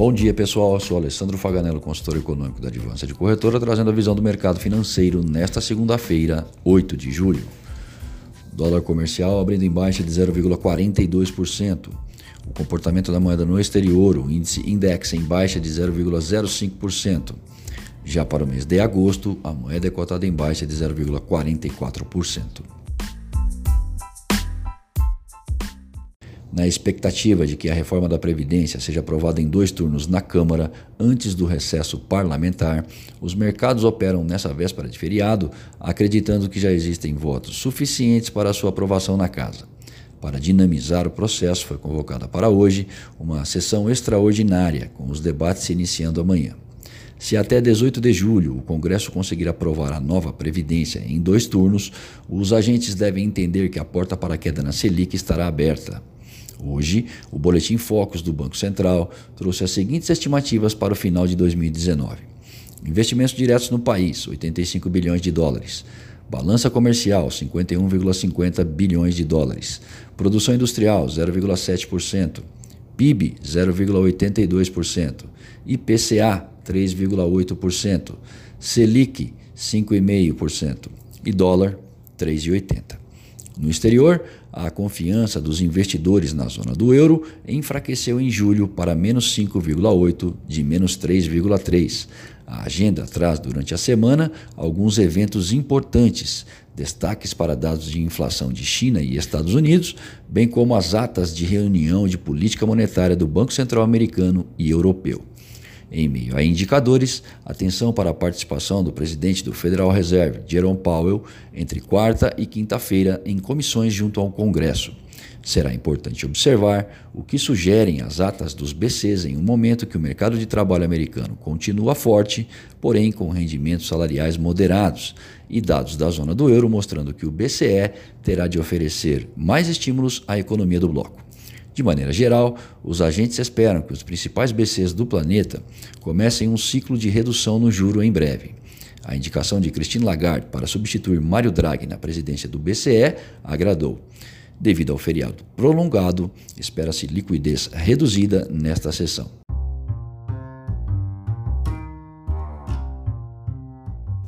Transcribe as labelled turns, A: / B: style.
A: Bom dia, pessoal. Eu sou Alessandro Faganello, consultor econômico da Advança de Corretora, trazendo a visão do mercado financeiro nesta segunda-feira, 8 de julho. Dólar comercial abrindo em baixa de 0,42%. O comportamento da moeda no exterior, o índice index em baixa de 0,05%. Já para o mês de agosto, a moeda é cotada em baixa de 0,44%. Na expectativa de que a reforma da Previdência seja aprovada em dois turnos na Câmara antes do recesso parlamentar, os mercados operam nessa véspera de feriado, acreditando que já existem votos suficientes para sua aprovação na Casa. Para dinamizar o processo, foi convocada para hoje uma sessão extraordinária, com os debates se iniciando amanhã. Se até 18 de julho o Congresso conseguir aprovar a nova Previdência em dois turnos, os agentes devem entender que a porta para a queda na Selic estará aberta. Hoje, o Boletim Focus do Banco Central trouxe as seguintes estimativas para o final de 2019. Investimentos diretos no país, 85 bilhões de dólares. Balança comercial, 51,50 bilhões de dólares. Produção industrial, 0,7%. PIB, 0,82%. IPCA, 3,8%, Selic 5,5% e dólar 3,80. No exterior, a confiança dos investidores na zona do euro enfraqueceu em julho para menos 5,8 de menos 3,3. A agenda traz durante a semana alguns eventos importantes, destaques para dados de inflação de China e Estados Unidos, bem como as atas de reunião de política monetária do Banco Central Americano e Europeu. Em meio a indicadores, atenção para a participação do presidente do Federal Reserve, Jerome Powell, entre quarta e quinta-feira em comissões junto ao Congresso. Será importante observar o que sugerem as atas dos BCs em um momento que o mercado de trabalho americano continua forte, porém com rendimentos salariais moderados, e dados da zona do euro mostrando que o BCE terá de oferecer mais estímulos à economia do bloco. De maneira geral, os agentes esperam que os principais BCs do planeta comecem um ciclo de redução no juro em breve. A indicação de Christine Lagarde para substituir Mário Draghi na presidência do BCE agradou. Devido ao feriado prolongado, espera-se liquidez reduzida nesta sessão.